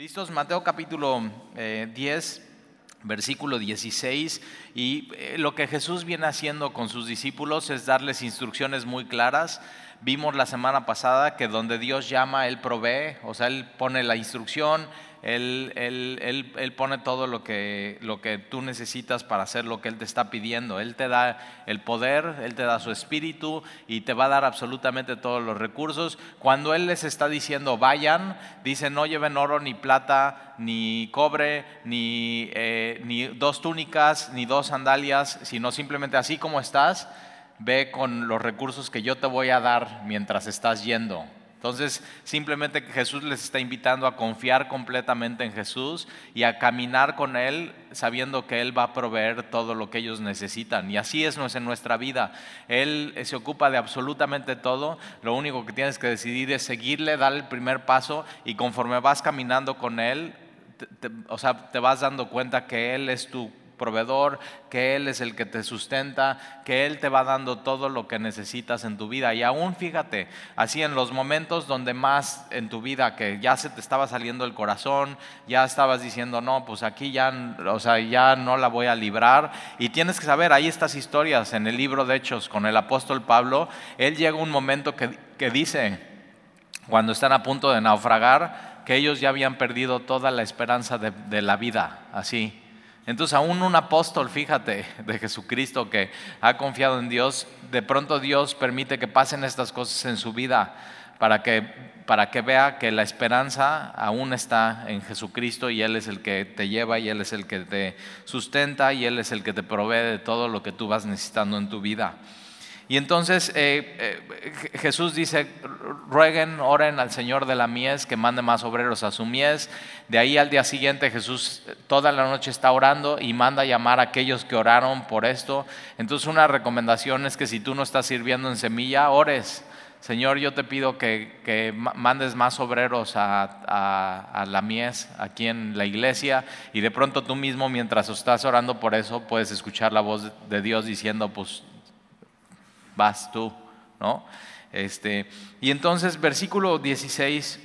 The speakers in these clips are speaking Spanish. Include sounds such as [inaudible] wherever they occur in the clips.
Listos, Mateo capítulo 10, eh, versículo 16, y eh, lo que Jesús viene haciendo con sus discípulos es darles instrucciones muy claras. Vimos la semana pasada que donde Dios llama, Él provee, o sea, Él pone la instrucción, él, él, él, pone todo lo que, lo que tú necesitas para hacer lo que Él te está pidiendo. Él te da el poder, Él te da su espíritu y te va a dar absolutamente todos los recursos. Cuando Él les está diciendo vayan, dice no lleven oro ni plata, ni cobre, ni, eh, ni dos túnicas, ni dos sandalias, sino simplemente así como estás, ve con los recursos que yo te voy a dar mientras estás yendo. Entonces, simplemente Jesús les está invitando a confiar completamente en Jesús y a caminar con Él sabiendo que Él va a proveer todo lo que ellos necesitan. Y así es en nuestra vida. Él se ocupa de absolutamente todo. Lo único que tienes que decidir es seguirle, dar el primer paso y conforme vas caminando con Él, o sea, te vas dando cuenta que Él es tu proveedor, que Él es el que te sustenta, que Él te va dando todo lo que necesitas en tu vida. Y aún fíjate, así en los momentos donde más en tu vida, que ya se te estaba saliendo el corazón, ya estabas diciendo, no, pues aquí ya, o sea, ya no la voy a librar. Y tienes que saber, hay estas historias en el libro de Hechos con el apóstol Pablo, él llega un momento que, que dice, cuando están a punto de naufragar, que ellos ya habían perdido toda la esperanza de, de la vida, así. Entonces aún un apóstol, fíjate, de Jesucristo que ha confiado en Dios, de pronto Dios permite que pasen estas cosas en su vida para que, para que vea que la esperanza aún está en Jesucristo y Él es el que te lleva y Él es el que te sustenta y Él es el que te provee de todo lo que tú vas necesitando en tu vida. Y entonces eh, eh, Jesús dice, rueguen, oren al Señor de la mies que mande más obreros a su mies. De ahí al día siguiente Jesús eh, toda la noche está orando y manda a llamar a aquellos que oraron por esto. Entonces una recomendación es que si tú no estás sirviendo en semilla, ores. Señor, yo te pido que, mandes más obreros a, a, la mies aquí en la iglesia y de pronto tú mismo mientras estás orando por eso puedes escuchar la voz de Dios diciendo, pues vas tú, ¿no? Este, y entonces, versículo 16,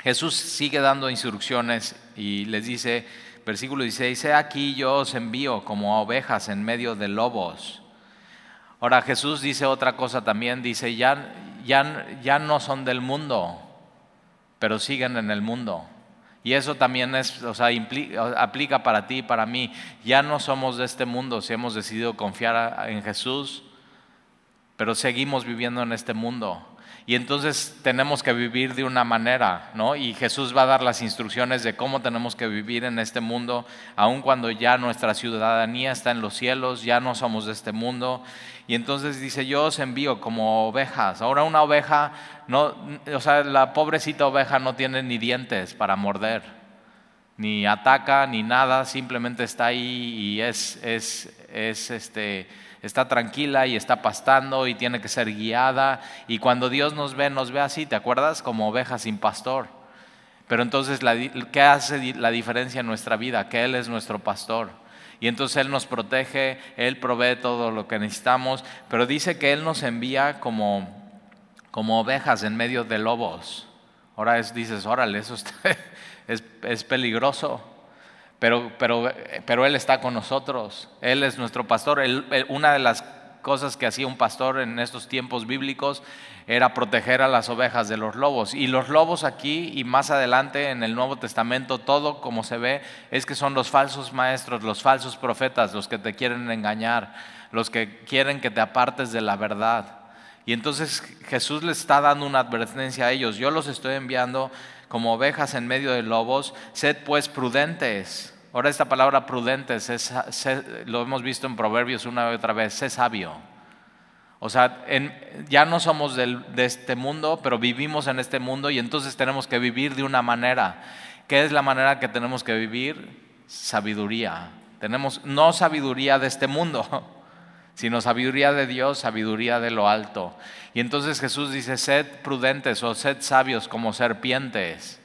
Jesús sigue dando instrucciones y les dice, versículo 16, he aquí yo os envío como ovejas en medio de lobos. Ahora Jesús dice otra cosa también, dice, ya, ya, ya no son del mundo, pero siguen en el mundo. Y eso también es, o sea, aplica para ti y para mí. Ya no somos de este mundo si hemos decidido confiar en Jesús pero seguimos viviendo en este mundo. Y entonces tenemos que vivir de una manera, ¿no? Y Jesús va a dar las instrucciones de cómo tenemos que vivir en este mundo, aun cuando ya nuestra ciudadanía está en los cielos, ya no somos de este mundo. Y entonces dice, yo os envío como ovejas. Ahora una oveja, no, o sea, la pobrecita oveja no tiene ni dientes para morder, ni ataca, ni nada, simplemente está ahí y es, es, es este está tranquila y está pastando y tiene que ser guiada. Y cuando Dios nos ve, nos ve así, ¿te acuerdas? Como ovejas sin pastor. Pero entonces, ¿qué hace la diferencia en nuestra vida? Que Él es nuestro pastor. Y entonces Él nos protege, Él provee todo lo que necesitamos, pero dice que Él nos envía como, como ovejas en medio de lobos. Ahora dices, órale, eso [laughs] es, es peligroso. Pero, pero, pero Él está con nosotros, Él es nuestro pastor. una de las cosas que hacía un pastor en estos tiempos bíblicos era proteger a las ovejas de los lobos. Y los lobos aquí y más adelante en el Nuevo Testamento, todo como se ve, es que son los falsos maestros, los falsos profetas, los que te quieren engañar, los que quieren que te apartes de la verdad. Y entonces Jesús les está dando una advertencia a ellos. Yo los estoy enviando como ovejas en medio de lobos, sed pues prudentes. Ahora esta palabra prudentes lo hemos visto en Proverbios una y otra vez, sé sabio. O sea, ya no somos de este mundo, pero vivimos en este mundo y entonces tenemos que vivir de una manera. ¿Qué es la manera que tenemos que vivir? Sabiduría. Tenemos no sabiduría de este mundo, [laughs] sino sabiduría de Dios, sabiduría de lo alto. Y entonces Jesús dice, sed prudentes o sed sabios como serpientes.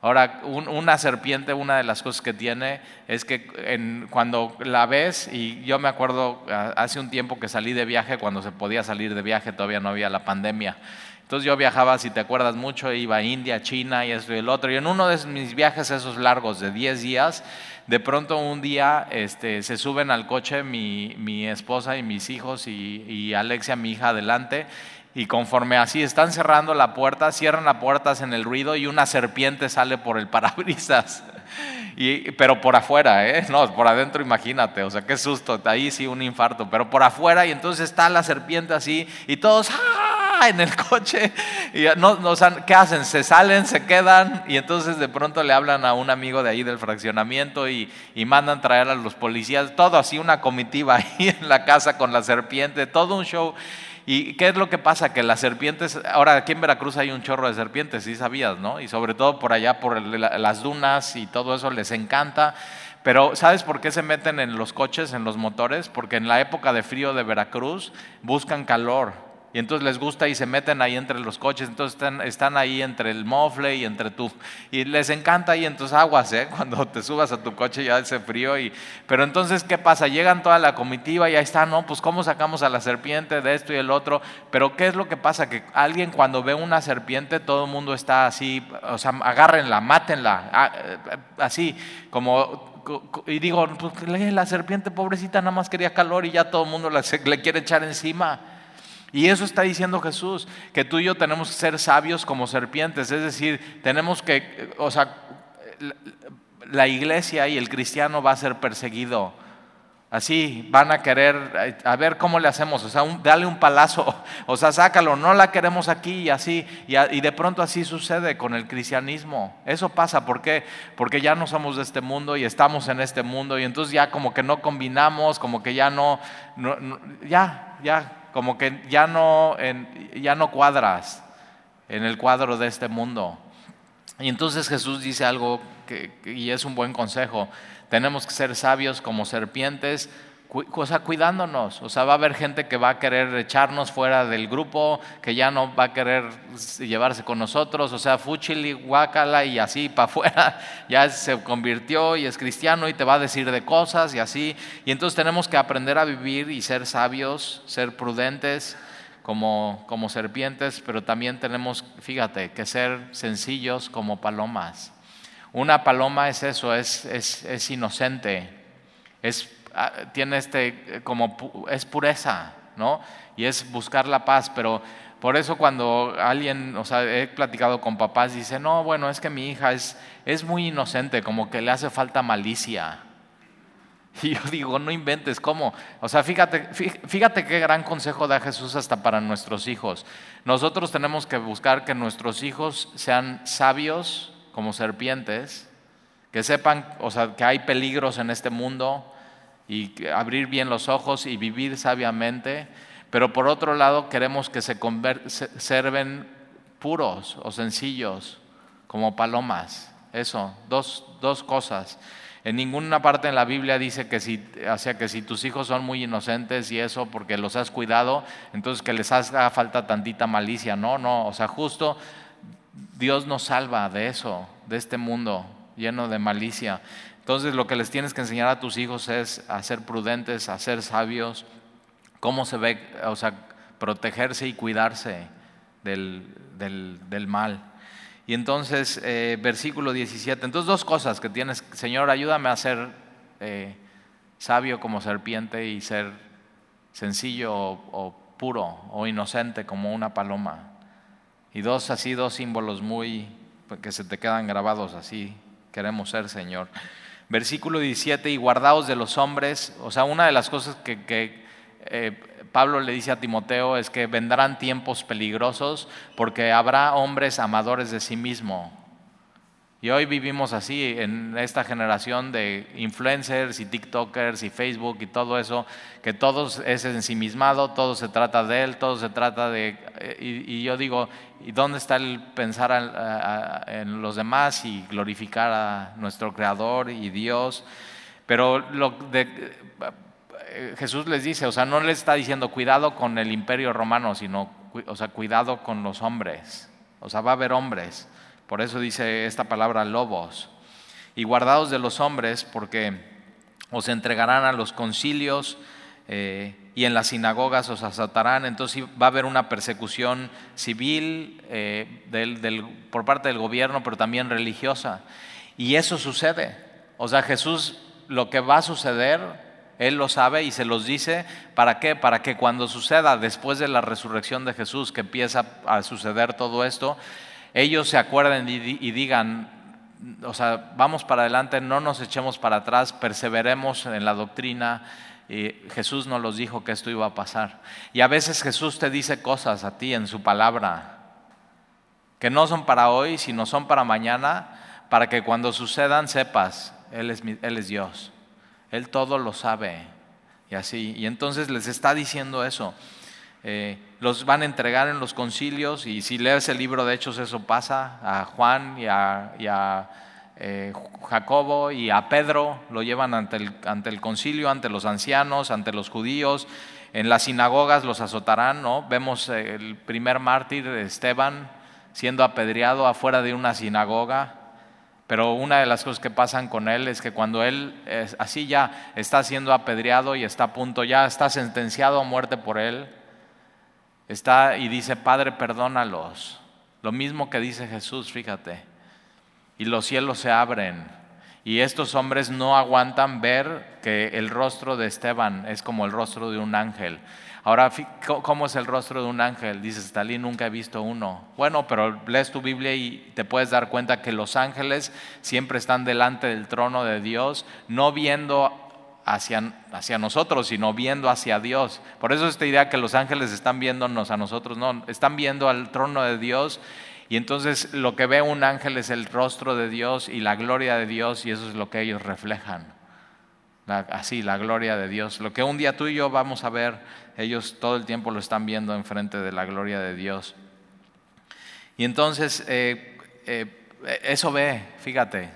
Ahora, una serpiente, una de las cosas que tiene es que cuando la ves, y yo me acuerdo hace un tiempo que salí de viaje, cuando se podía salir de viaje, todavía no había la pandemia. Entonces yo viajaba, si te acuerdas mucho, iba a India, China y esto y el otro. Y en uno de mis viajes esos largos de 10 días, de pronto un día este, se suben al coche mi, mi esposa y mis hijos y, y Alexia, mi hija, adelante y conforme así están cerrando la puerta, cierran las puertas en el ruido y una serpiente sale por el [laughs] parabrisas. Y, pero por afuera, ¿eh? No, por adentro imagínate, o sea, qué susto, ahí sí un infarto, pero por afuera y entonces está la serpiente así y todos ¡ah! [laughs] en el coche. Y no, no, ¿Qué hacen? Se salen, se quedan y entonces de pronto le hablan a un amigo de ahí del fraccionamiento y, y mandan traer a los policías, todo así una comitiva [laughs] ahí en la casa con la serpiente, todo un show. ¿Y qué es lo que pasa? Que las serpientes, ahora aquí en Veracruz hay un chorro de serpientes, sí sabías, ¿no? Y sobre todo por allá, por las dunas y todo eso les encanta. Pero ¿sabes por qué se meten en los coches, en los motores? Porque en la época de frío de Veracruz buscan calor y entonces les gusta y se meten ahí entre los coches, entonces están, ahí entre el mofle y entre tú. Y les encanta ahí en tus aguas, ¿eh? [laughs] cuando te subas a tu coche ya hace frío. Y, pero entonces, ¿qué pasa? Llegan toda la comitiva y ahí está, ¿no? Pues cómo sacamos a la serpiente de esto y el otro. Pero ¿qué es lo que pasa? Que alguien cuando ve una serpiente, todo el mundo está así, o sea, agárrenla, mátenla, ah, eh, así, como y digo, pues la serpiente pobrecita nada más quería calor y ya todo el mundo le quiere echar encima. Y eso está diciendo Jesús, que tú y yo tenemos que ser sabios como serpientes, es decir, tenemos que, o sea, la iglesia y el cristiano va a ser perseguido. Así van a querer, a ver cómo le hacemos, o sea, dale un palazo, o sea, sácalo, no la queremos aquí y así, y, de pronto así sucede con el cristianismo. Eso pasa, ¿por qué? Porque ya no somos de este mundo y estamos en este mundo y entonces ya como que no combinamos, como que ya no ya, ya, como que ya no, ya no cuadras en el cuadro de este mundo. Y entonces Jesús dice algo y es un buen consejo. Tenemos que ser sabios como serpientes, o sea, cuidándonos. O sea, va a haber gente que va a querer echarnos fuera del grupo, que ya no va a querer llevarse con nosotros. O sea, fuchili, guacala y así para afuera. [laughs] Ya se convirtió y es cristiano y te va a decir de cosas y así. Y entonces tenemos que aprender a vivir y ser sabios, ser prudentes como, como serpientes, pero también tenemos, fíjate, que ser sencillos como palomas. Una paloma es eso, es, es, inocente, es tiene este, como es pureza, ¿no? Y es buscar la paz, pero por eso cuando alguien, o sea, he platicado con papás, dice, no, bueno, es que mi hija es, es muy inocente, como que le hace falta malicia. [laughs] Y yo digo, no inventes, ¿cómo? O sea, fíjate, fíjate qué gran consejo da Jesús hasta para nuestros hijos. Nosotros tenemos que buscar que nuestros hijos sean sabios como serpientes, que sepan, o sea, que hay peligros en este mundo, y abrir bien los ojos y vivir sabiamente, pero por otro lado queremos que se conserven puros o sencillos como palomas. Eso, dos, dos cosas. En ninguna parte en la Biblia dice que si, o que si tus hijos son muy inocentes y eso porque los has cuidado, entonces que les haga falta tantita malicia. No, no, o sea, justo Dios nos salva de eso, de este mundo lleno de malicia. Entonces lo que les tienes que enseñar a tus hijos es a ser prudentes, a ser sabios, cómo se ve, o sea, protegerse y cuidarse del, mal. Y entonces, eh, versículo 17, entonces dos cosas que tienes, Señor, ayúdame a ser eh, sabio como serpiente y ser sencillo o, puro o inocente como una paloma. Y dos, así, dos símbolos muy, que se te quedan grabados así, queremos ser, Señor. Versículo 17, y guardaos de los hombres. O sea, una de las cosas que, eh, Pablo le dice a Timoteo es que vendrán tiempos peligrosos porque habrá hombres amadores de sí mismo, y hoy vivimos así en esta generación de influencers y TikTokers y Facebook y todo eso, que todo es ensimismado, todo se trata de él, todo se trata de... Y, yo digo, ¿y dónde está el pensar en los demás y glorificar a nuestro Creador y Dios? Pero lo de, Jesús les dice, o sea, no les está diciendo cuidado con el imperio romano, sino, o sea, cuidado con los hombres. O sea, va a haber hombres Por eso dice esta palabra lobos. Y guardados de los hombres, porque os entregarán a los concilios eh, y en las sinagogas os azotarán. Entonces va a haber una persecución civil eh, por parte del gobierno, pero también religiosa. Y eso sucede. O sea, Jesús, lo que va a suceder, Él lo sabe y se los dice. ¿Para qué? Para que cuando suceda, después de la resurrección de Jesús, que empieza a suceder todo esto, ellos se acuerden y, digan, o sea, vamos para adelante, no nos echemos para atrás, perseveremos en la doctrina. Y Jesús nos los dijo que esto iba a pasar. Y a veces Jesús te dice cosas a ti en su palabra que no son para hoy, sino son para mañana, para que cuando sucedan sepas, Él es, Él es Dios. Él todo lo sabe. Y así. Y entonces les está diciendo eso. Eh, los van a entregar en los concilios y si lees el libro de Hechos eso pasa, a Juan y a, eh, Jacobo y a Pedro lo llevan ante el, ante el concilio, ante los ancianos, ante los judíos, en las sinagogas los azotarán, ¿no? Vemos el primer mártir, Esteban, siendo apedreado afuera de una sinagoga, pero una de las cosas que pasan con él es que cuando él así ya está siendo apedreado y está a punto, ya está sentenciado a muerte por él, está y dice, Padre, perdónalos. Lo mismo que dice Jesús, fíjate. Y los cielos se abren. Y estos hombres no aguantan ver que el rostro de Esteban es como el rostro de un ángel. Ahora, ¿cómo es el rostro de un ángel? Dices, Stalin, nunca he visto uno. Bueno, pero lees tu Biblia y te puedes dar cuenta que los ángeles siempre están delante del trono de Dios, no viendo hacia, hacia nosotros, sino viendo hacia Dios. Por eso esta idea que los ángeles están viéndonos a nosotros, no, están viendo al trono de Dios y entonces lo que ve un ángel es el rostro de Dios y la gloria de Dios y eso es lo que ellos reflejan. así, la gloria de Dios. Lo que un día tú y yo vamos a ver, ellos todo el tiempo lo están viendo enfrente de la gloria de Dios. Y entonces, eh, eh, eso ve, fíjate,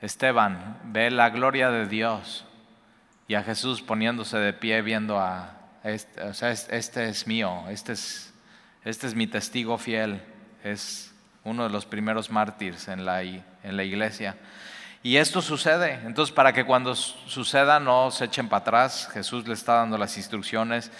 Esteban, ve la gloria de Dios y a Jesús poniéndose de pie viendo a, este, o sea, este es mío, este es, este es mi testigo fiel, es uno de los primeros mártires en la, en la iglesia. Y esto sucede, entonces para que cuando suceda no se echen para atrás, Jesús le está dando las instrucciones.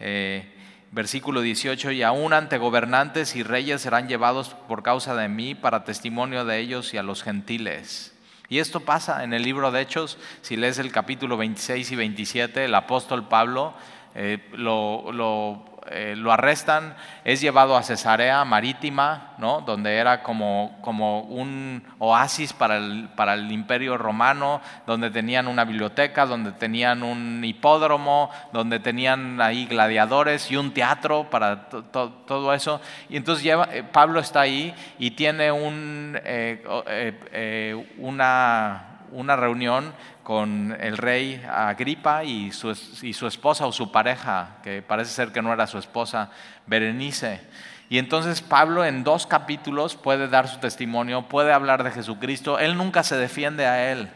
Eh, versículo 18, y aún ante gobernantes y reyes serán llevados por causa de mí para testimonio de ellos y a los gentiles. Y esto pasa en el libro de Hechos, si lees el capítulo 26 y 27, el apóstol Pablo eh, lo, lo eh, lo arrestan, es llevado a Cesarea Marítima, ¿no? donde era como, como un oasis para el, para el, imperio romano, donde tenían una biblioteca, donde tenían un hipódromo, donde tenían ahí gladiadores y un teatro para todo eso. Y entonces lleva, eh, Pablo está ahí y tiene un, eh, una, una reunión con el rey Agripa y su, y su, esposa o su pareja, que parece ser que no era su esposa, Berenice. Y entonces Pablo en dos capítulos puede dar su testimonio, puede hablar de Jesucristo. Él nunca se defiende a él.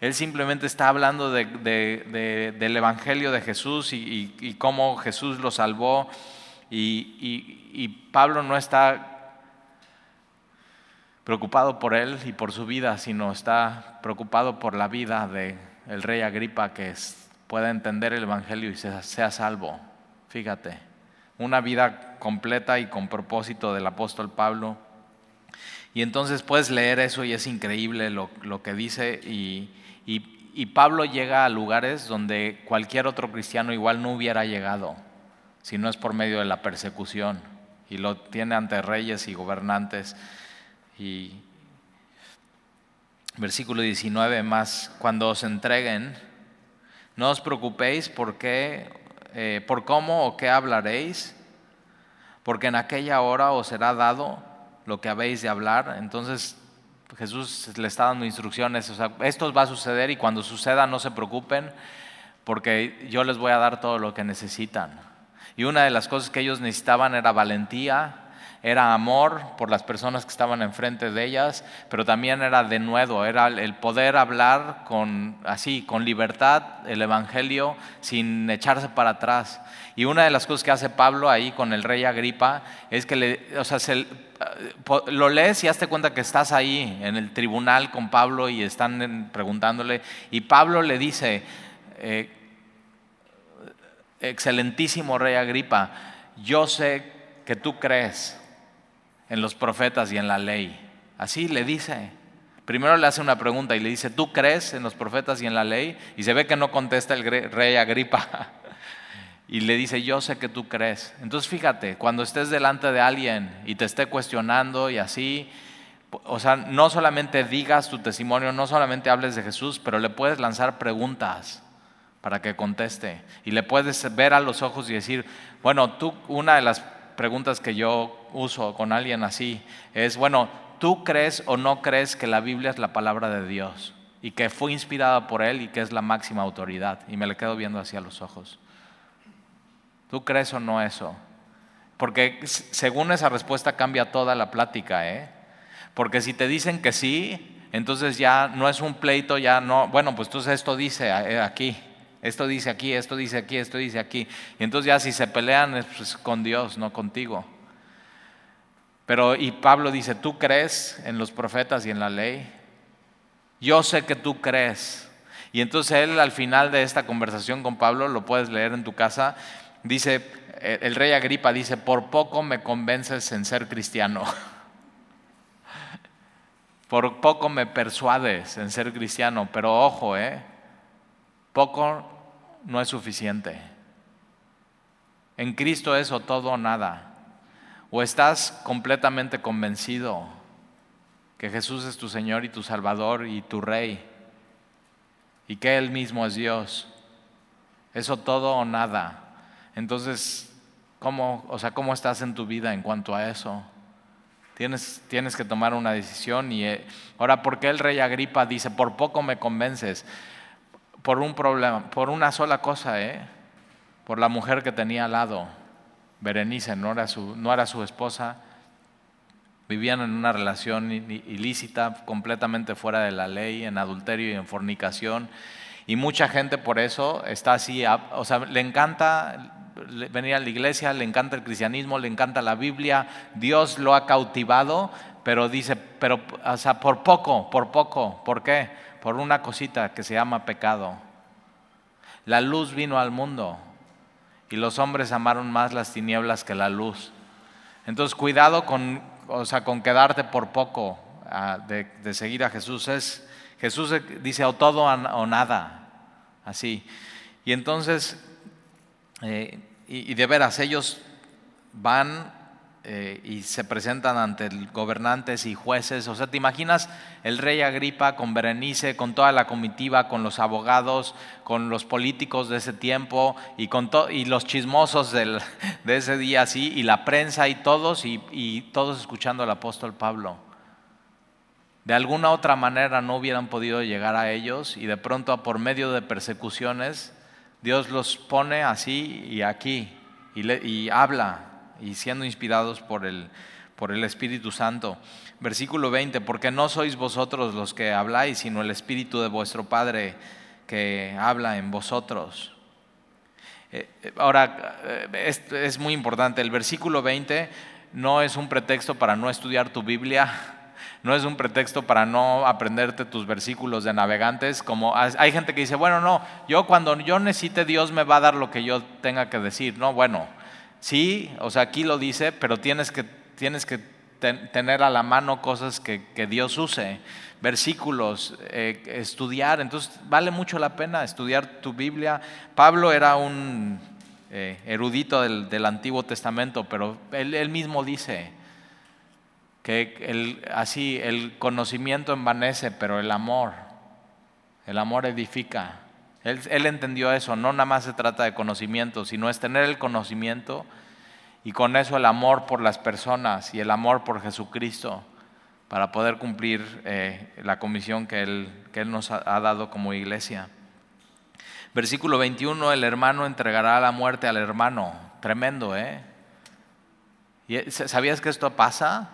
Él simplemente está hablando del Evangelio de Jesús y, cómo Jesús lo salvó. Y, y Pablo no está preocupado por él y por su vida, sino está preocupado por la vida del el rey Agripa que pueda entender el Evangelio y sea, sea, salvo. Fíjate, una vida completa y con propósito del apóstol Pablo. Y entonces puedes leer eso y es increíble lo, lo que dice y, y, y Pablo llega a lugares donde cualquier otro cristiano igual no hubiera llegado, si no es por medio de la persecución. Y lo tiene ante reyes y gobernantes. Y versículo 19 más, cuando os entreguen, no os preocupéis por qué, eh, por cómo o qué hablaréis, porque en aquella hora os será dado lo que habéis de hablar. Entonces Jesús le está dando instrucciones, o sea, esto va a suceder y cuando suceda no se preocupen, porque yo les voy a dar todo lo que necesitan. Y una de las cosas que ellos necesitaban era valentía, era amor por las personas que estaban enfrente de ellas, pero también era de nuevo, era el poder hablar con así, con libertad el evangelio sin echarse para atrás. Y una de las cosas que hace Pablo ahí con el rey Agripa es que le, o sea, lo lees y hazte cuenta que estás ahí en el tribunal con Pablo y están preguntándole y Pablo le dice, eh, excelentísimo rey Agripa, yo sé que tú crees en los profetas y en la ley. Así le dice. Primero le hace una pregunta y le dice, ¿tú crees en los profetas y en la ley? Y se ve que no contesta el rey Agripa. [laughs] Y le dice, yo sé que tú crees. Entonces fíjate, cuando estés delante de alguien y te esté cuestionando y así, o sea, no solamente digas tu testimonio, no solamente hables de Jesús, pero le puedes lanzar preguntas para que conteste. Y le puedes ver a los ojos y decir, bueno, tú, una de las preguntas que yo uso con alguien así es, bueno, ¿tú crees o no crees que la Biblia es la palabra de Dios? Y que fue inspirada por Él y que es la máxima autoridad. Y me le quedo viendo hacia los ojos. ¿Tú crees o no eso? Porque según esa respuesta cambia toda la plática, ¿eh? Porque si te dicen que sí, entonces ya no es un pleito, ya no, bueno, pues entonces esto dice eh, aquí. Esto dice aquí, esto dice aquí, esto dice aquí. Y entonces ya si se pelean es pues, con Dios, no contigo. Pero y Pablo dice, ¿tú crees en los profetas y en la ley? Yo sé que tú crees. Y entonces él al final de esta conversación con Pablo, lo puedes leer en tu casa, dice, el rey Agripa dice, por poco me convences en ser cristiano. [laughs] Por poco me persuades en ser cristiano, pero ojo, ¿eh? Poco no es suficiente. En Cristo es todo o nada. O estás completamente convencido que Jesús es tu Señor y tu Salvador y tu Rey y que Él mismo es Dios. Eso todo o nada. Entonces, ¿cómo, o sea, ¿cómo estás en tu vida en cuanto a eso? Tienes, tienes que tomar una decisión y eh, ahora, ¿por qué el rey Agripa dice, por poco me convences? Por un problema, por una sola cosa, ¿eh? por la mujer que tenía al lado. Berenice no era su, no era su esposa, vivían en una relación ilícita, completamente fuera de la ley, en adulterio y en fornicación. Y mucha gente por eso está así, o sea, le encanta venir a la iglesia, le encanta el cristianismo, le encanta la Biblia, Dios lo ha cautivado, pero dice, pero, o sea, por poco, por poco, ¿por qué? por una cosita que se llama pecado. La luz vino al mundo y los hombres amaron más las tinieblas que la luz. Entonces cuidado con, o sea, con quedarte por poco ah, de, seguir a Jesús. Es, Jesús dice o todo o nada, así. Y entonces, eh, y de veras, ellos van eh, y se presentan ante gobernantes y jueces. O sea, ¿te imaginas el rey Agripa con Berenice, con toda la comitiva, con los abogados, con los políticos de ese tiempo y, con y los chismosos de ese día así, y la prensa y todos, y, todos escuchando al apóstol Pablo? De alguna otra manera no hubieran podido llegar a ellos y de pronto por medio de persecuciones Dios los pone así y aquí y habla y siendo inspirados por el, por el Espíritu Santo. Versículo 20, porque no sois vosotros los que habláis, sino el Espíritu de vuestro Padre que habla en vosotros. Eh, eh, ahora, eh, es, muy importante, el versículo 20 no es un pretexto para no estudiar tu Biblia, [laughs] no es un pretexto para no aprenderte tus versículos de navegantes, como hay gente que dice, bueno, no, yo cuando yo necesite Dios me va a dar lo que yo tenga que decir, no, bueno, Sí, o sea, aquí lo dice, pero tienes que, tienes que tener a la mano cosas que, Dios use, versículos, eh, estudiar. Entonces, vale mucho la pena estudiar tu Biblia. Pablo era un eh, erudito del, Antiguo Testamento, pero él, mismo dice que el, así el conocimiento envanece, pero el amor, el amor edifica. Él, entendió eso, no nada más se trata de conocimiento, sino es tener el conocimiento y con eso el amor por las personas y el amor por Jesucristo para poder cumplir eh, la comisión que él, nos ha, dado como iglesia. Versículo 21, el hermano entregará la muerte al hermano. Tremendo, ¿eh? ¿Y ¿Sabías que esto pasa?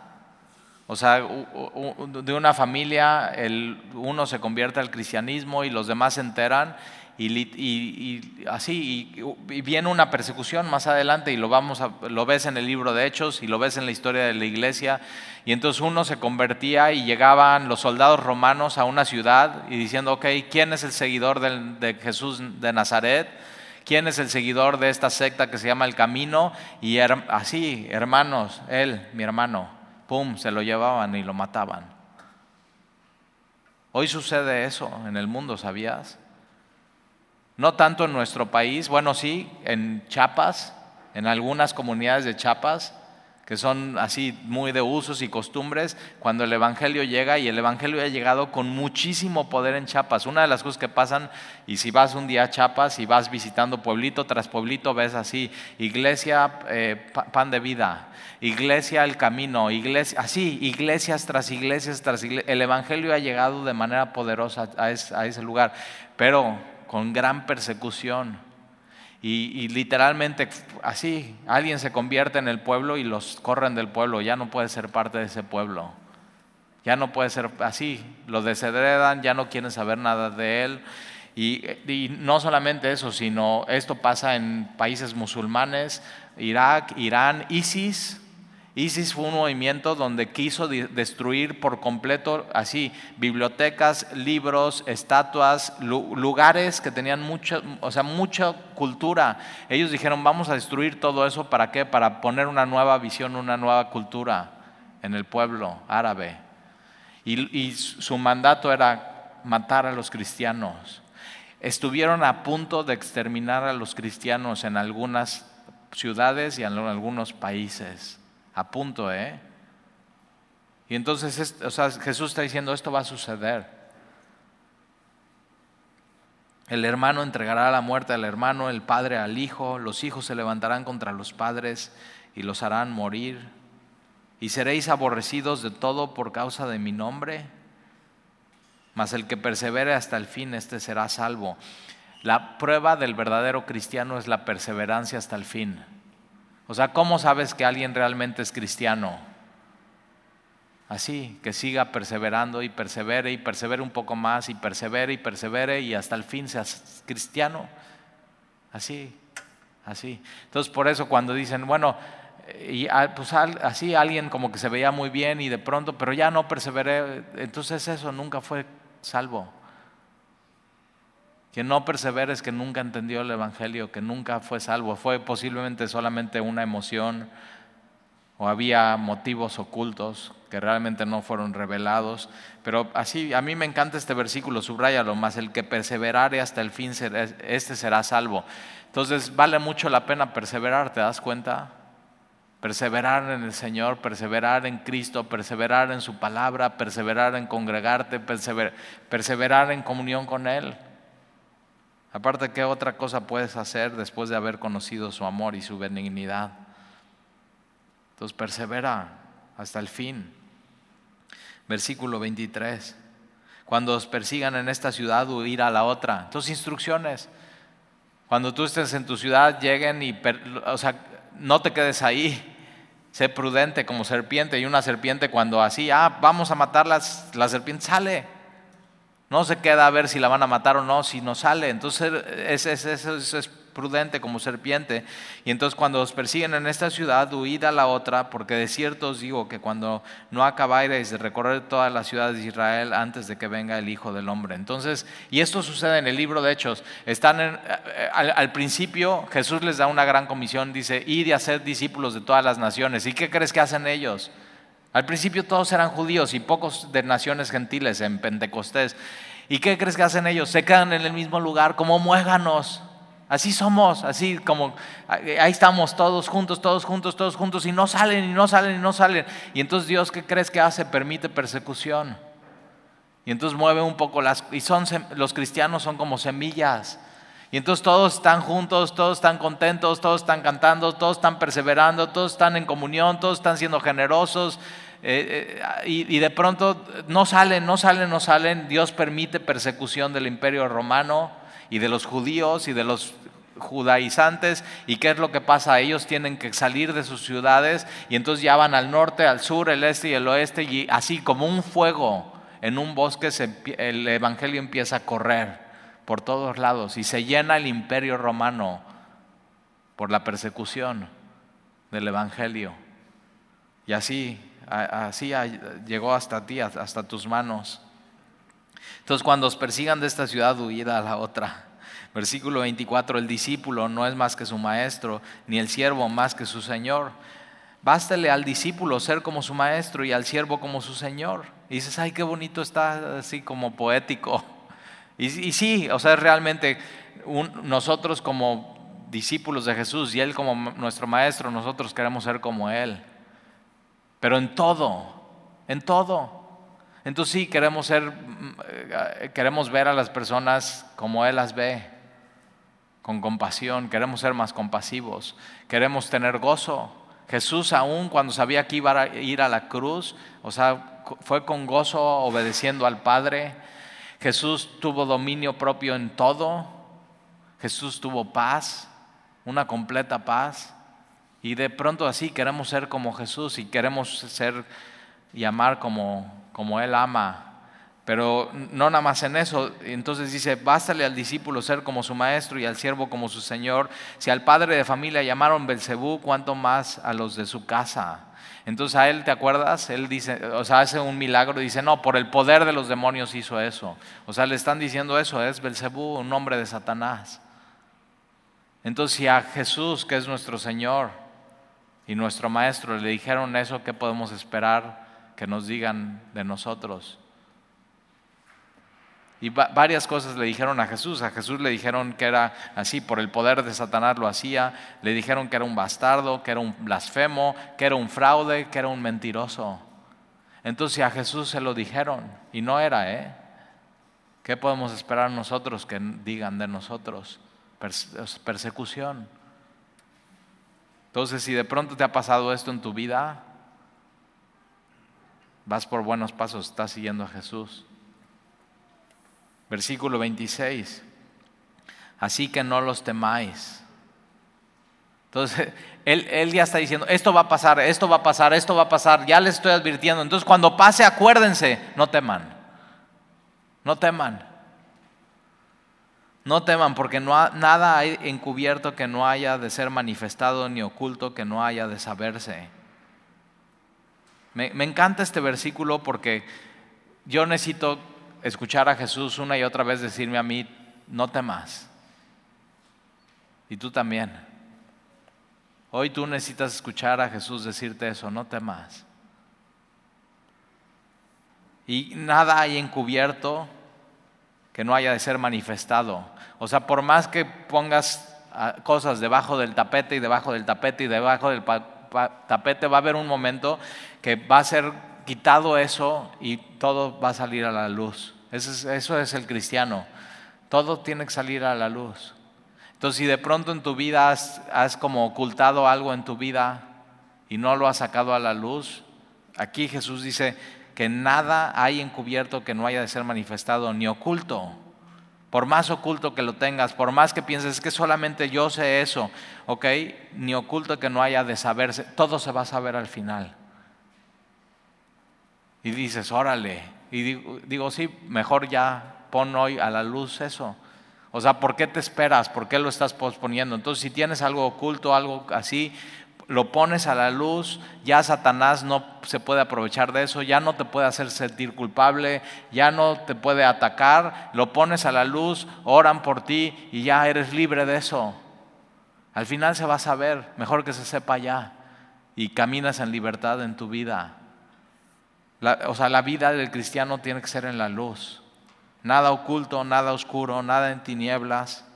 O sea, de una familia, el, uno se convierte al cristianismo y los demás se enteran y, así, y, viene una persecución más adelante y lo, vamos a, lo ves en el libro de Hechos y lo ves en la historia de la iglesia. Y entonces uno se convertía y llegaban los soldados romanos a una ciudad y diciendo, ok, ¿quién es el seguidor de Jesús de Nazaret? ¿Quién es el seguidor de esta secta que se llama El Camino? Y así, hermanos, él, mi hermano, pum, se lo llevaban y lo mataban. Hoy sucede eso en el mundo, ¿sabías? No tanto en nuestro país, bueno, sí, en Chiapas, en algunas comunidades de Chiapas, que son así muy de usos y costumbres, cuando el Evangelio llega y el Evangelio ha llegado con muchísimo poder en Chiapas. Una de las cosas que pasan, y si vas un día a Chiapas y vas visitando pueblito tras pueblito, ves así, iglesia, eh, pan de vida, iglesia, el camino, iglesia, así, iglesias tras iglesias tras iglesias. El Evangelio ha llegado de manera poderosa a ese lugar, pero con gran persecución. Y, literalmente así, alguien se convierte en el pueblo y los corren del pueblo, ya no puede ser parte de ese pueblo. Ya no puede ser así, lo desheredan, ya no quieren saber nada de él. y, no solamente eso, sino esto pasa en países musulmanes, Irak, Irán, ISIS, ISIS fue un movimiento donde quiso destruir por completo, así, bibliotecas, libros, estatuas, lugares que tenían mucha, o sea, mucha cultura. Ellos dijeron, vamos a destruir todo eso, ¿para qué? Para poner una nueva visión, una nueva cultura en el pueblo árabe. Y, y su mandato era matar a los cristianos. Estuvieron a punto de exterminar a los cristianos en algunas ciudades y en algunos países a punto, ¿eh? Y entonces o sea, Jesús está diciendo, esto va a suceder. El hermano entregará la muerte al hermano, el padre al hijo, los hijos se levantarán contra los padres y los harán morir. Y seréis aborrecidos de todo por causa de mi nombre. Mas el que persevere hasta el fin, este será salvo. La prueba del verdadero cristiano es la perseverancia hasta el fin. O sea, ¿cómo sabes que alguien realmente es cristiano? Así, que siga perseverando y persevere y persevere un poco más y persevere y persevere y hasta el fin seas cristiano. Así, así. Entonces, por eso cuando dicen, bueno, y, ah, pues así alguien como que se veía muy bien y de pronto, pero ya no perseveré, entonces eso nunca fue salvo. Quien no persevera es que nunca entendió el Evangelio, que nunca fue salvo. Fue posiblemente solamente una emoción o había motivos ocultos que realmente no fueron revelados. Pero así, a mí me encanta este versículo, subrayalo más, el que perseverare hasta el fin, este será salvo. Entonces vale mucho la pena perseverar, ¿te das cuenta? Perseverar en el Señor, perseverar en Cristo, perseverar en su palabra, perseverar en congregarte, perseverar en comunión con Él. Aparte, ¿qué otra cosa puedes hacer después de haber conocido su amor y su benignidad? Entonces, persevera hasta el fin. Versículo 23. Cuando os persigan en esta ciudad, huir a la otra. Entonces, instrucciones. Cuando tú estés en tu ciudad, lleguen y, o sea, no te quedes ahí. Sé prudente como serpiente. Y una serpiente cuando así, ah, vamos a matarlas, la serpiente sale. No se queda a ver si la van a matar o no, si no sale. Entonces eso es, prudente como serpiente. Y entonces cuando os persiguen en esta ciudad, huid a la otra, porque de cierto os digo que cuando no acabáis de recorrer todas las ciudades de Israel antes de que venga el Hijo del Hombre. Entonces, y esto sucede en el libro de Hechos. Están eh, al, al, principio Jesús les da una gran comisión, dice, id y hacer discípulos de todas las naciones. ¿Y qué crees que hacen ellos? Al principio todos eran judíos y pocos de naciones gentiles en Pentecostés. ¿Y qué crees que hacen ellos? Se quedan en el mismo lugar como muéganos. Así somos, así como ahí estamos todos juntos, todos juntos, todos juntos y no salen y no salen y no salen. Y entonces Dios, ¿qué crees que hace? Permite persecución. Y entonces mueve un poco las... Y son, los cristianos son como semillas. Y entonces todos están juntos, todos están contentos, todos están cantando, todos están perseverando, todos están en comunión, todos están siendo generosos, eh, eh, y, de pronto no salen, no salen, no salen. Dios permite persecución del imperio romano y de los judíos y de los judaizantes y qué es lo que pasa, ellos tienen que salir de sus ciudades y entonces ya van al norte, al sur, el este y el oeste y así como un fuego en un bosque el Evangelio empieza a correr por todos lados y se llena el imperio romano por la persecución del Evangelio. Y así, así llegó hasta ti, hasta tus manos. Entonces cuando os persigan de esta ciudad, huid a la otra. Versículo 24, el discípulo no es más que su maestro, ni el siervo más que su señor. Bástele al discípulo ser como su maestro y al siervo como su señor. Y dices, ay, qué bonito está, así como poético. Y, sí, o sea, realmente nosotros como discípulos de Jesús y Él como nuestro maestro, nosotros queremos ser como Él. Pero en todo, en todo. Entonces sí, queremos ser, eh, queremos ver a las personas como Él las ve, con compasión, queremos ser más compasivos, queremos tener gozo. Jesús aún cuando sabía que iba a ir a la cruz, o sea, fue con gozo obedeciendo al Padre. Jesús tuvo dominio propio en todo. Jesús tuvo paz, una completa paz. Y de pronto así queremos ser como Jesús y queremos ser y amar como, como Él ama. Pero no nada más en eso. Entonces dice, bástale al discípulo ser como su maestro y al siervo como su señor. Si al padre de familia llamaron Belcebú, ¿cuánto más a los de su casa? Entonces a él, ¿te acuerdas? Él dice, o sea, hace un milagro y dice, no, por el poder de los demonios hizo eso. O sea, le están diciendo eso, es Belcebú, un nombre de Satanás. Entonces, si a Jesús, que es nuestro Señor y nuestro Maestro, le dijeron eso, ¿qué podemos esperar? que nos digan de nosotros. Y varias cosas le dijeron a Jesús. A Jesús le dijeron que era así, por el poder de Satanás lo hacía. Le dijeron que era un bastardo, que era un blasfemo, que era un fraude, que era un mentiroso. Entonces a Jesús se lo dijeron y no era, ¿eh? ¿Qué podemos esperar nosotros que digan de nosotros? persecución. Entonces, si de pronto te ha pasado esto en tu vida, Vas por buenos pasos, estás siguiendo a Jesús. Versículo 26. Así que no los temáis. Entonces, [laughs] él, él, ya está diciendo, esto va a pasar, esto va a pasar, esto va a pasar, ya les estoy advirtiendo. Entonces, cuando pase, acuérdense, no teman. No teman. No teman, porque no nada hay encubierto que no haya de ser manifestado, ni oculto que no haya de saberse. Me, encanta este versículo porque yo necesito escuchar a Jesús una y otra vez decirme a mí, no temas. Y tú también. Hoy tú necesitas escuchar a Jesús decirte eso, no temas. Y nada hay encubierto que no haya de ser manifestado. O sea, por más que pongas ah, cosas debajo del tapete y debajo del tapete y debajo del tapete, va a haber un momento que va a ser quitado eso y todo va a salir a la luz. Eso es, el cristiano. Todo tiene que salir a la luz. Entonces, si de pronto en tu vida has, has como ocultado algo en tu vida y no lo has sacado a la luz, aquí Jesús dice que nada hay encubierto que no haya de ser manifestado ni oculto. Por más oculto que lo tengas, por más que pienses que solamente yo sé eso, ¿ok? Ni oculto que no haya de saberse, todo se va a saber al final. Y dices, órale. Y digo, digo, sí, mejor ya pon hoy a la luz eso. O sea, ¿por qué te esperas? ¿Por qué lo estás posponiendo? Entonces, si tienes algo oculto, algo así, lo pones a la luz, ya Satanás no se puede aprovechar de eso, ya no te puede hacer sentir culpable, ya no te puede atacar, lo pones a la luz, oran por ti y ya eres libre de eso. Al final se va a saber, mejor que se sepa ya, y caminas en libertad en tu vida. o sea, la vida del cristiano tiene que ser en la luz. Nada oculto, nada oscuro, nada en tinieblas.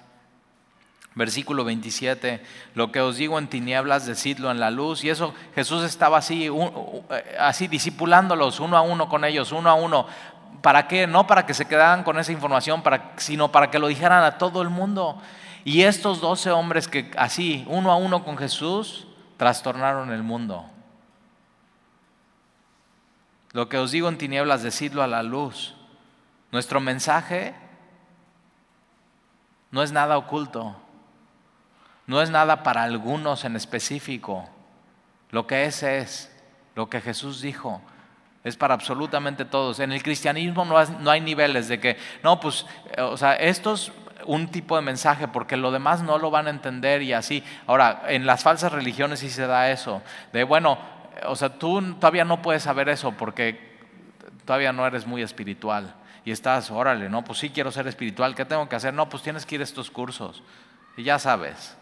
Versículo 27, lo que os digo en tinieblas, decidlo en la luz. Y eso Jesús estaba así, así discipulándolos uno a uno con ellos, uno a uno. ¿Para qué? No para que se quedaran con esa información, sino para que lo dijeran a todo el mundo. Y estos doce hombres que así, uno a uno con Jesús, trastornaron el mundo. Lo que os digo en tinieblas, decidlo a la luz. Nuestro mensaje no es nada oculto. No es nada para algunos en específico. Lo que es es lo que Jesús dijo. Es para absolutamente todos. En el cristianismo no hay, niveles de que, no, pues, eh, o sea, esto es un tipo de mensaje porque lo demás no lo van a entender y así. Ahora, en las falsas religiones sí se da eso. De, bueno, o sea, tú todavía no puedes saber eso porque todavía no eres muy espiritual. Y estás, órale, no, pues sí quiero ser espiritual, ¿qué tengo que hacer? No, pues tienes que ir a estos cursos. Y ya sabes,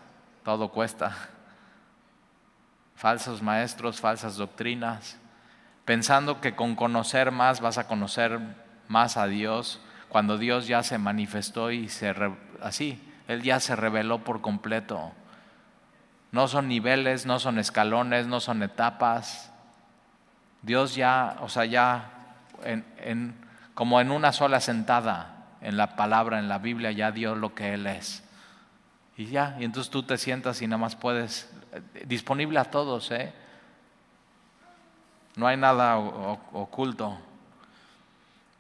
todo cuesta. Falsos maestros, falsas doctrinas, pensando que con conocer más vas a conocer más a Dios, cuando Dios ya se manifestó y se así, Él ya se reveló por completo. No son niveles, no son escalones, no son etapas. Dios ya, o sea, ya en, como en una sola sentada en la palabra, en la Biblia, ya dio lo que Él es. Y ya, y entonces tú te sientas y nada más puedes, eh, disponible a todos, ¿eh? No hay nada oculto.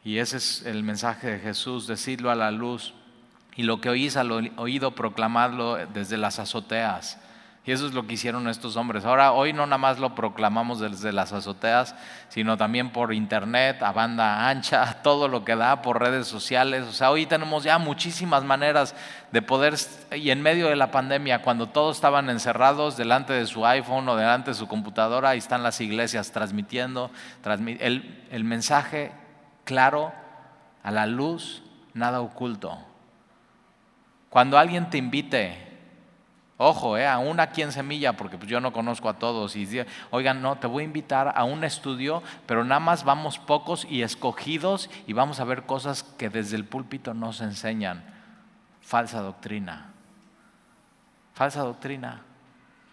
Y ese es el mensaje de Jesús, decirlo a la luz. Y lo que oís al oído, proclamadlo desde las azoteas. Y eso es lo que hicieron estos hombres. Ahora, hoy no nada más lo proclamamos desde las azoteas, sino también por internet, a banda ancha, todo lo que da, por redes sociales. O sea, hoy tenemos ya muchísimas maneras de poder, y en medio de la pandemia, cuando todos estaban encerrados delante de su iPhone o delante de su computadora, ahí están las iglesias transmitiendo el, el mensaje claro, a la luz, nada oculto. Cuando alguien te invite, Ojo, eh, aún aquí en Semilla, porque pues yo no conozco a todos. Y oigan, no, te voy a invitar a un estudio, pero nada más vamos pocos y escogidos y vamos a ver cosas que desde el púlpito nos enseñan. Falsa doctrina. Falsa doctrina.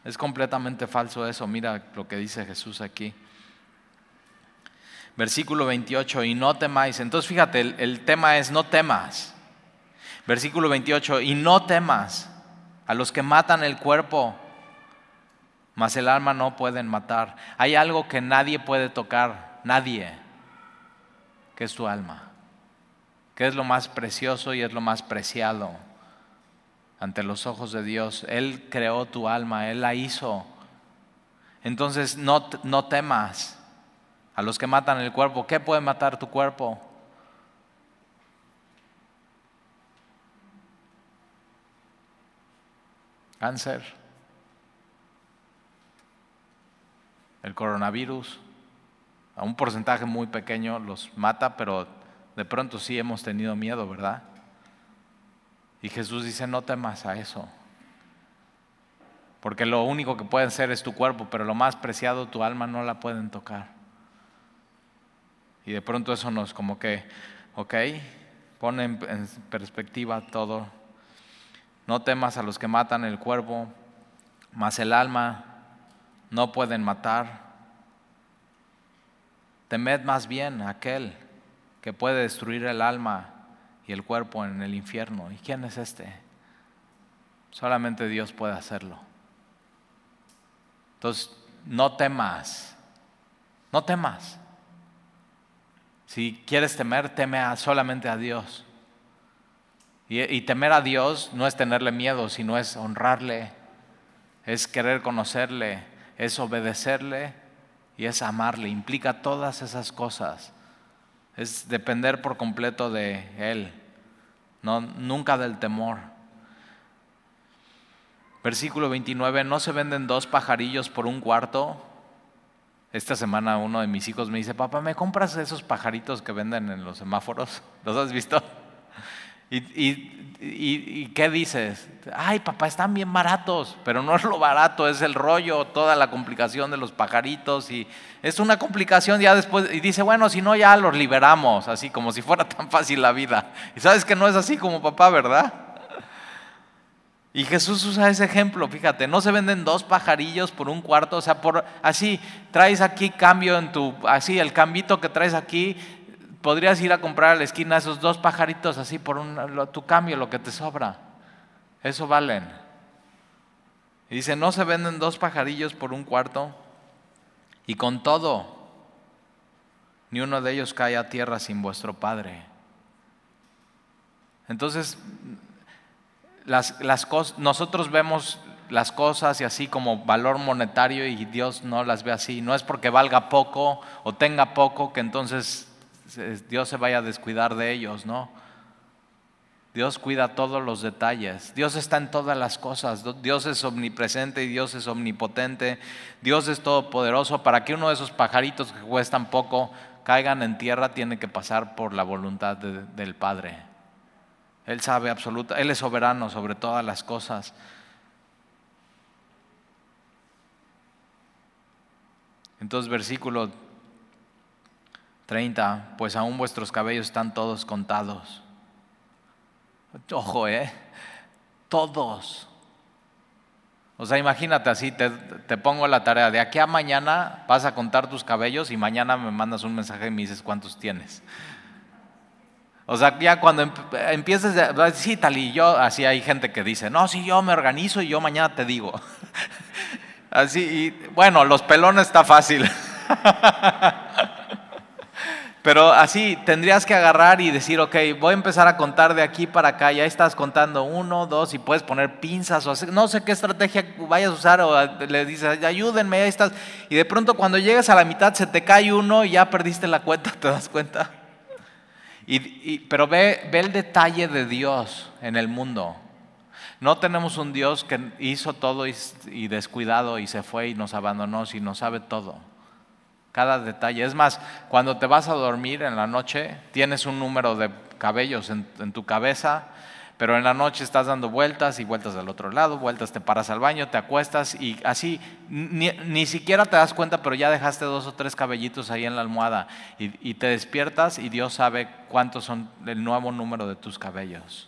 Es completamente falso eso. Mira lo que dice Jesús aquí. Versículo 28, y no temáis. Entonces fíjate, el, el tema es no temas. Versículo 28, y no temas a los que matan el cuerpo, mas el alma no pueden matar. Hay algo que nadie puede tocar, nadie, que es tu alma, que es lo más precioso y es lo más preciado ante los ojos de Dios. Él creó tu alma, Él la hizo. Entonces no, no temas a los que matan el cuerpo. ¿Qué puede matar tu cuerpo? Cáncer, el coronavirus, a un porcentaje muy pequeño los mata, pero de pronto sí hemos tenido miedo, ¿verdad? Y Jesús dice, no temas a eso, porque lo único que pueden ser es tu cuerpo, pero lo más preciado, tu alma, no la pueden tocar. Y de pronto eso nos como que, ok, pone en perspectiva todo no temas a los que matan el cuerpo, mas el alma no pueden matar. Temed más bien a aquel que puede destruir el alma y el cuerpo en el infierno. ¿Y quién es este? Solamente Dios puede hacerlo. Entonces, no temas, no temas. Si quieres temer, teme solamente a Dios. Y, temer a Dios no es tenerle miedo, sino es honrarle, es querer conocerle, es obedecerle y es amarle. Implica todas esas cosas. Es depender por completo de Él, no, nunca del temor. Versículo 29, no se venden dos pajarillos por un cuarto. Esta semana uno de mis hijos me dice, papá, ¿me compras esos pajaritos que venden en los semáforos? ¿Los has visto? ¿Y, qué dices? Ay, papá, están bien baratos, pero no es lo barato, es el rollo, toda la complicación de los pajaritos y es una complicación ya después. Y dice, bueno, si no, ya los liberamos, así como si fuera tan fácil la vida. Y sabes que no es así como papá, ¿verdad? Y Jesús usa ese ejemplo, fíjate, no se venden dos pajarillos por un cuarto, o sea, por así traes aquí cambio en tu, así el cambito que traes aquí podrías ir a comprar a la esquina esos dos pajaritos así por un, tu cambio, lo que te sobra. Eso valen. Y dice, no se venden dos pajarillos por un cuarto. Y con todo, ni uno de ellos cae a tierra sin vuestro Padre. Entonces, las, las nosotros vemos las cosas y así como valor monetario y Dios no las ve así. No es porque valga poco o tenga poco que entonces Dios se vaya a descuidar de ellos, ¿no? Dios cuida todos los detalles. Dios está en todas las cosas. Dios es omnipresente y Dios es omnipotente. Dios es todopoderoso. Para que uno de esos pajaritos que cuestan poco caigan en tierra, tiene que pasar por la voluntad del Padre. Él sabe absoluta, Él es soberano sobre todas las cosas. Entonces, versículo 30, pues aún vuestros cabellos están todos contados. Ojo, ¿eh? Todos. O sea, imagínate así, te, pongo la tarea, de aquí a mañana vas a contar tus cabellos y mañana me mandas un mensaje y me dices cuántos tienes. O sea, ya cuando empieces, sí, tal y yo, así hay gente que dice, no, si yo me organizo y yo mañana te digo. [laughs] Así, y bueno, los pelones está fácil. [laughs] Pero así tendrías que agarrar y decir, ok, voy a empezar a contar de aquí para acá, ya estás contando uno, dos, y puedes poner pinzas o no sé qué estrategia vayas a usar, o le dices, ayúdenme, ahí estás. Y de pronto cuando llegas a la mitad se te cae uno y ya perdiste la cuenta, [laughs] ¿te das cuenta? Y, pero ve, ve el detalle de Dios en el mundo. No tenemos un Dios que hizo todo y, y descuidado y se fue y nos abandonó, sino sabe todo cada detalle. Es más, cuando te vas a dormir en la noche, tienes un número de cabellos en, tu cabeza, pero en la noche estás dando vueltas y vueltas al otro lado, vueltas, te paras al baño, te acuestas y así, ni, siquiera te das cuenta, pero ya dejaste dos o tres cabellitos ahí en la almohada y, te despiertas y Dios sabe cuántos son el nuevo número de tus cabellos.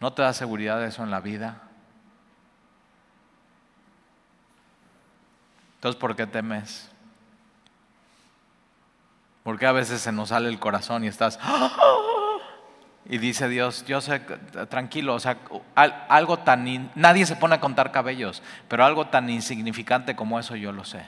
¿No te da seguridad eso en la vida? Entonces, ¿por qué temes? Porque a veces se nos sale el corazón y estás... Y dice Dios, yo sé, tranquilo, o sea, algo tan... nadie se pone a contar cabellos, pero algo tan insignificante como eso yo lo sé.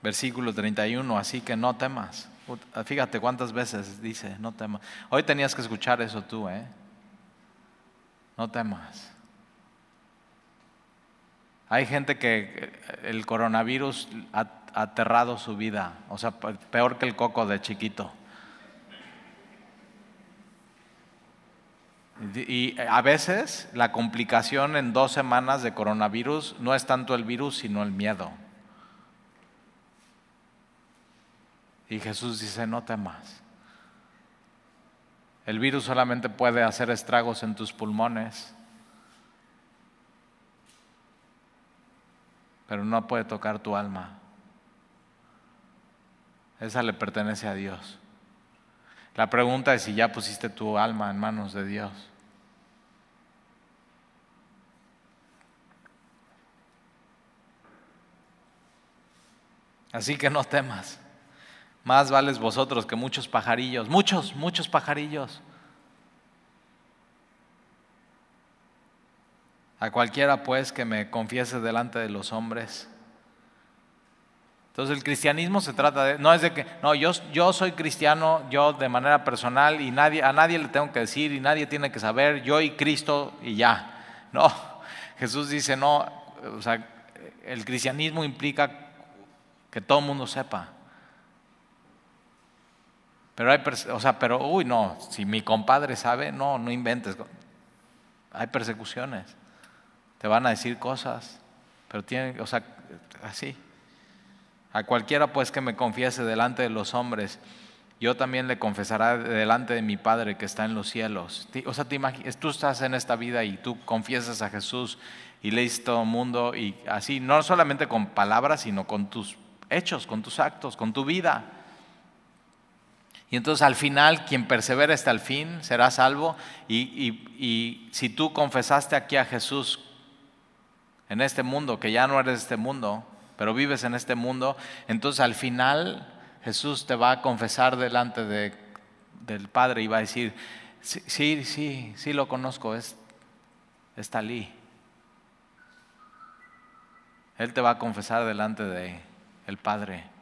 Versículo 31, así que no temas. Fíjate cuántas veces dice, no temas. Hoy tenías que escuchar eso tú, ¿eh? No temas. Hay gente que el coronavirus ha aterrado su vida, o sea, peor que el coco de chiquito. Y a veces la complicación en dos semanas de coronavirus no es tanto el virus, sino el miedo. Y Jesús dice, no temas. El virus solamente puede hacer estragos en tus pulmones, pero no puede tocar tu alma. Esa le pertenece a Dios. La pregunta es si ya pusiste tu alma en manos de Dios. Así que no temas. Más vales vosotros que muchos pajarillos, muchos, muchos pajarillos. A cualquiera pues que me confiese delante de los hombres. Entonces el cristianismo se trata de, no es de que, no, yo, yo soy cristiano, yo de manera personal y nadie, a nadie le tengo que decir y nadie tiene que saber, yo y Cristo y ya. No, Jesús dice, no, o sea, el cristianismo implica que todo el mundo sepa. Pero hay, o sea, pero, uy, no, si mi compadre sabe, no, no inventes. Hay persecuciones. Te van a decir cosas, pero tienen, o sea, así. A cualquiera pues que me confiese delante de los hombres, yo también le confesará delante de mi Padre que está en los cielos. O sea, te tú estás en esta vida y tú confiesas a Jesús y lees todo el mundo y así, no solamente con palabras, sino con tus hechos, con tus actos, con tu vida. Y entonces al final, quien persevera hasta el fin será salvo. Y, si tú confesaste aquí a Jesús en este mundo, que ya no eres de este mundo, pero vives en este mundo, entonces al final Jesús te va a confesar delante de, del Padre y va a decir, sí, sí, sí, sí lo conozco, es, es Talí. Él te va a confesar delante de el Padre.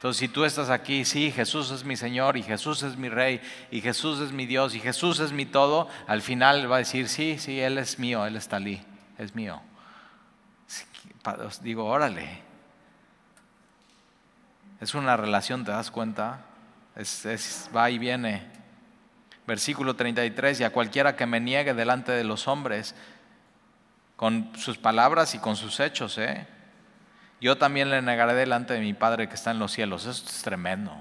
Entonces, si tú estás aquí, sí, Jesús es mi Señor y Jesús es mi Rey y Jesús es mi Dios y Jesús es mi todo, al final va a decir, sí, sí, Él es mío, Él está allí, es mío. Digo, órale. Es una relación, ¿te das cuenta? Es, va y viene. Versículo 33, y a cualquiera que me niegue delante de los hombres, con sus palabras y con sus hechos, ¿eh? Yo también le negaré delante de mi Padre que está en los cielos. Esto es tremendo.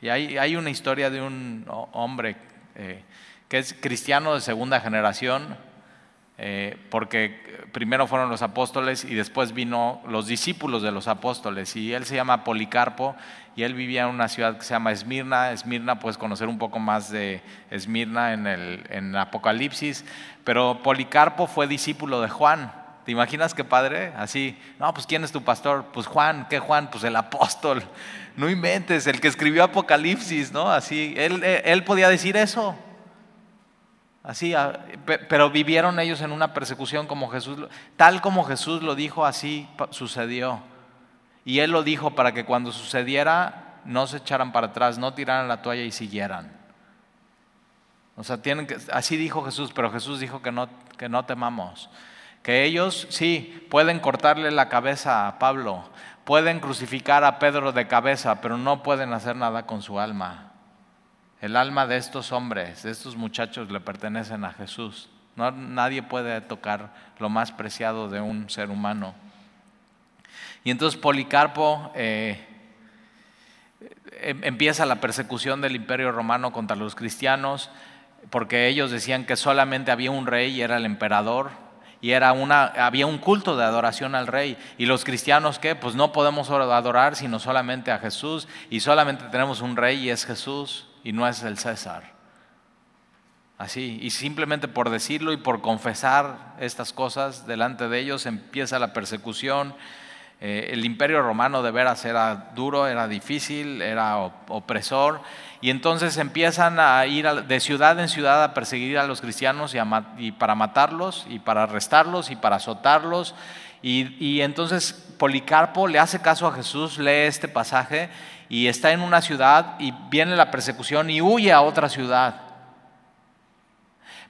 Y hay, una historia de un hombre eh, que es cristiano de segunda generación, eh, porque primero fueron los apóstoles y después vino los discípulos de los apóstoles. Y él se llama Policarpo y él vivía en una ciudad que se llama Esmirna. Esmirna, puedes conocer un poco más de Esmirna en el Apocalipsis. Pero Policarpo fue discípulo de Juan. ¿Te imaginas qué padre? Así, no, pues ¿quién es tu pastor? Pues Juan, ¿qué Juan? Pues el apóstol. [laughs] No inventes, el que escribió Apocalipsis, ¿no? Así, él, él podía decir eso. Así, pero vivieron ellos en una persecución como Jesús, tal como Jesús lo dijo, así sucedió. Y Él lo dijo para que cuando sucediera no se echaran para atrás, no tiraran la toalla y siguieran. O sea, tienen que, así dijo Jesús, pero Jesús dijo que no, que no temamos. Que ellos sí pueden cortarle la cabeza a Pablo, pueden crucificar a Pedro de cabeza, pero no pueden hacer nada con su alma. El alma de estos hombres, de estos muchachos le pertenecen a Jesús. No, nadie puede tocar lo más preciado de un ser humano. Y entonces Policarpo eh, em, empieza la persecución del imperio romano contra los cristianos, porque ellos decían que solamente había un rey y era el emperador, y era una, había un culto de adoración al rey. Y los cristianos, ¿qué? Pues no podemos adorar sino solamente a Jesús, y solamente tenemos un rey y es Jesús y no es el César. Así, y simplemente por decirlo y por confesar estas cosas delante de ellos empieza la persecución. Eh, el imperio romano de veras era duro, era difícil, era opresor, y entonces empiezan a ir de ciudad en ciudad a perseguir a los cristianos y, para matarlos, y para arrestarlos, y para azotarlos. Y, y entonces Policarpo le hace caso a Jesús, lee este pasaje y está en una ciudad y viene la persecución y huye a otra ciudad.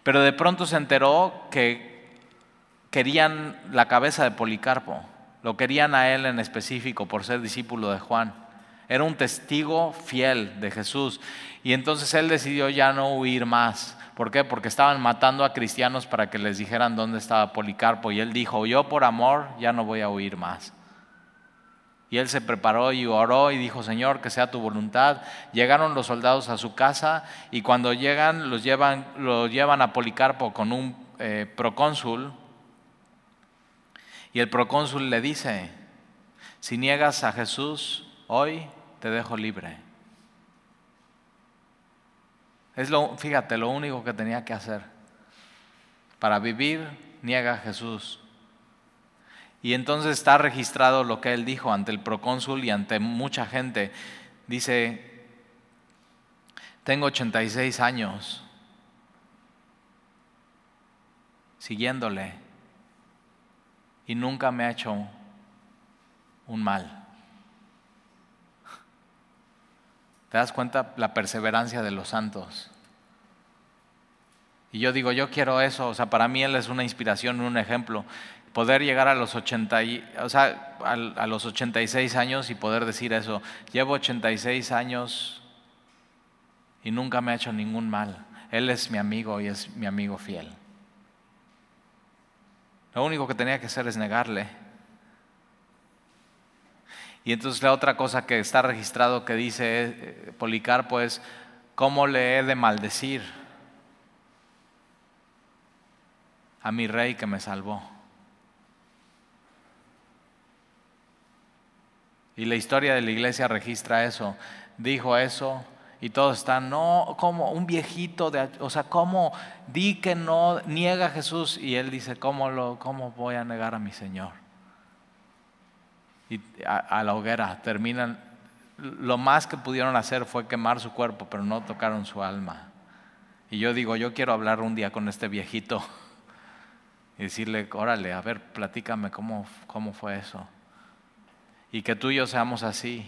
Pero de pronto se enteró que querían la cabeza de Policarpo, lo querían a él en específico por ser discípulo de Juan. Era un testigo fiel de Jesús. Y entonces él decidió ya no huir más. ¿Por qué? Porque estaban matando a cristianos para que les dijeran dónde estaba Policarpo. Y él dijo, yo por amor ya no voy a huir más. Y él se preparó y oró y dijo, Señor, que sea tu voluntad. Llegaron los soldados a su casa y cuando llegan los llevan, llevan a Policarpo con un eh, procónsul. Y el procónsul le dice, si niegas a Jesús hoy, te dejo libre. Es lo, fíjate, lo único que tenía que hacer. Para vivir, niega a Jesús. Y entonces está registrado lo que él dijo ante el procónsul y ante mucha gente. Dice, tengo 86 años siguiéndole y nunca me ha hecho un mal. [laughs] ¿Te das cuenta la perseverancia de los santos? Y yo digo, yo quiero eso, o sea, para mí él es una inspiración, un ejemplo poder llegar a los, 80 o sea, a, los 86 años y poder decir eso, llevo 86 años y nunca me ha hecho ningún mal. Él es mi amigo y es mi amigo fiel. Lo único que tenía que hacer es negarle. Y entonces la otra cosa que está registrado que dice eh, Policarpo es, ¿cómo le he de maldecir a mi rey que me salvó? Y la historia de la iglesia registra eso. Dijo eso y todos están, no, como un viejito, de, o sea, ¿cómo di que no niega a Jesús? Y él dice, ¿cómo, lo, cómo voy a negar a mi Señor? Y a, la hoguera terminan, lo más que pudieron hacer fue quemar su cuerpo, pero no tocaron su alma. Y yo digo, yo quiero hablar un día con este viejito [laughs] y decirle, órale, a ver, platícame cómo, cómo fue eso. Y que tú y yo seamos así,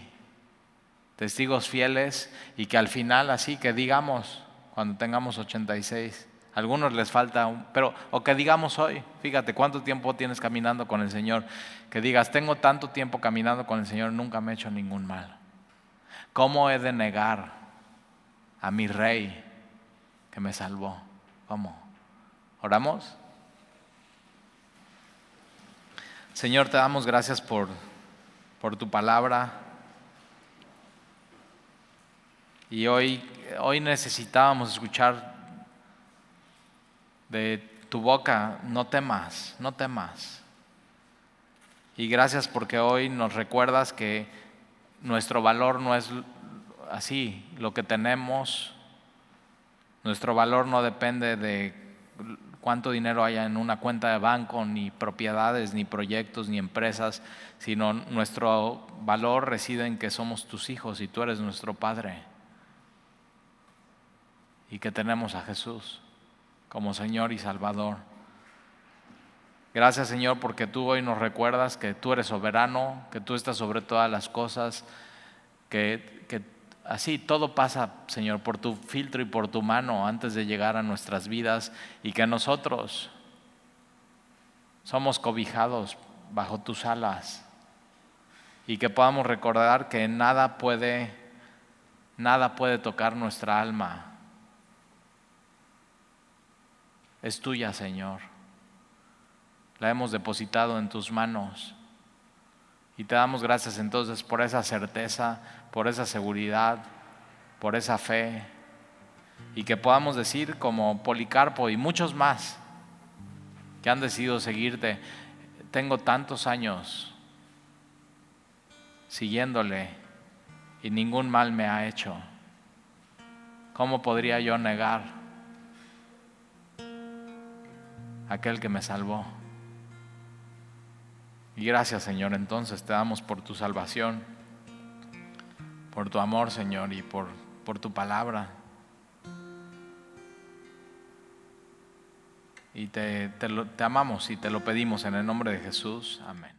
testigos fieles y que al final así, que digamos, cuando tengamos 86, algunos les falta, pero, o que digamos hoy, fíjate, ¿cuánto tiempo tienes caminando con el Señor? Que digas, tengo tanto tiempo caminando con el Señor, nunca me he hecho ningún mal. ¿Cómo he de negar a mi Rey que me salvó? ¿Cómo? ¿Oramos? Señor, te damos gracias por, por tu palabra. Y hoy, hoy necesitábamos escuchar de tu boca, no temas, no temas. Y gracias porque hoy nos recuerdas que nuestro valor no es así, lo que tenemos, nuestro valor no depende de cuánto dinero haya en una cuenta de banco, ni propiedades, ni proyectos, ni empresas, sino nuestro valor reside en que somos tus hijos y tú eres nuestro Padre. Y que tenemos a Jesús como Señor y Salvador. Gracias Señor porque tú hoy nos recuerdas que tú eres soberano, que tú estás sobre todas las cosas, que, que así todo pasa, Señor, por tu filtro y por tu mano antes de llegar a nuestras vidas y que nosotros somos cobijados bajo tus alas y que podamos recordar que nada puede nada puede tocar nuestra alma es tuya, Señor. La hemos depositado en tus manos. Y te damos gracias entonces por esa certeza, por esa seguridad, por esa fe. Y que podamos decir como Policarpo y muchos más que han decidido seguirte, tengo tantos años siguiéndole y ningún mal me ha hecho. ¿Cómo podría yo negar aquel que me salvó. Y gracias Señor, entonces te damos por tu salvación, por tu amor Señor y por, por tu palabra. Y te, te, te amamos y te lo pedimos en el nombre de Jesús. Amén.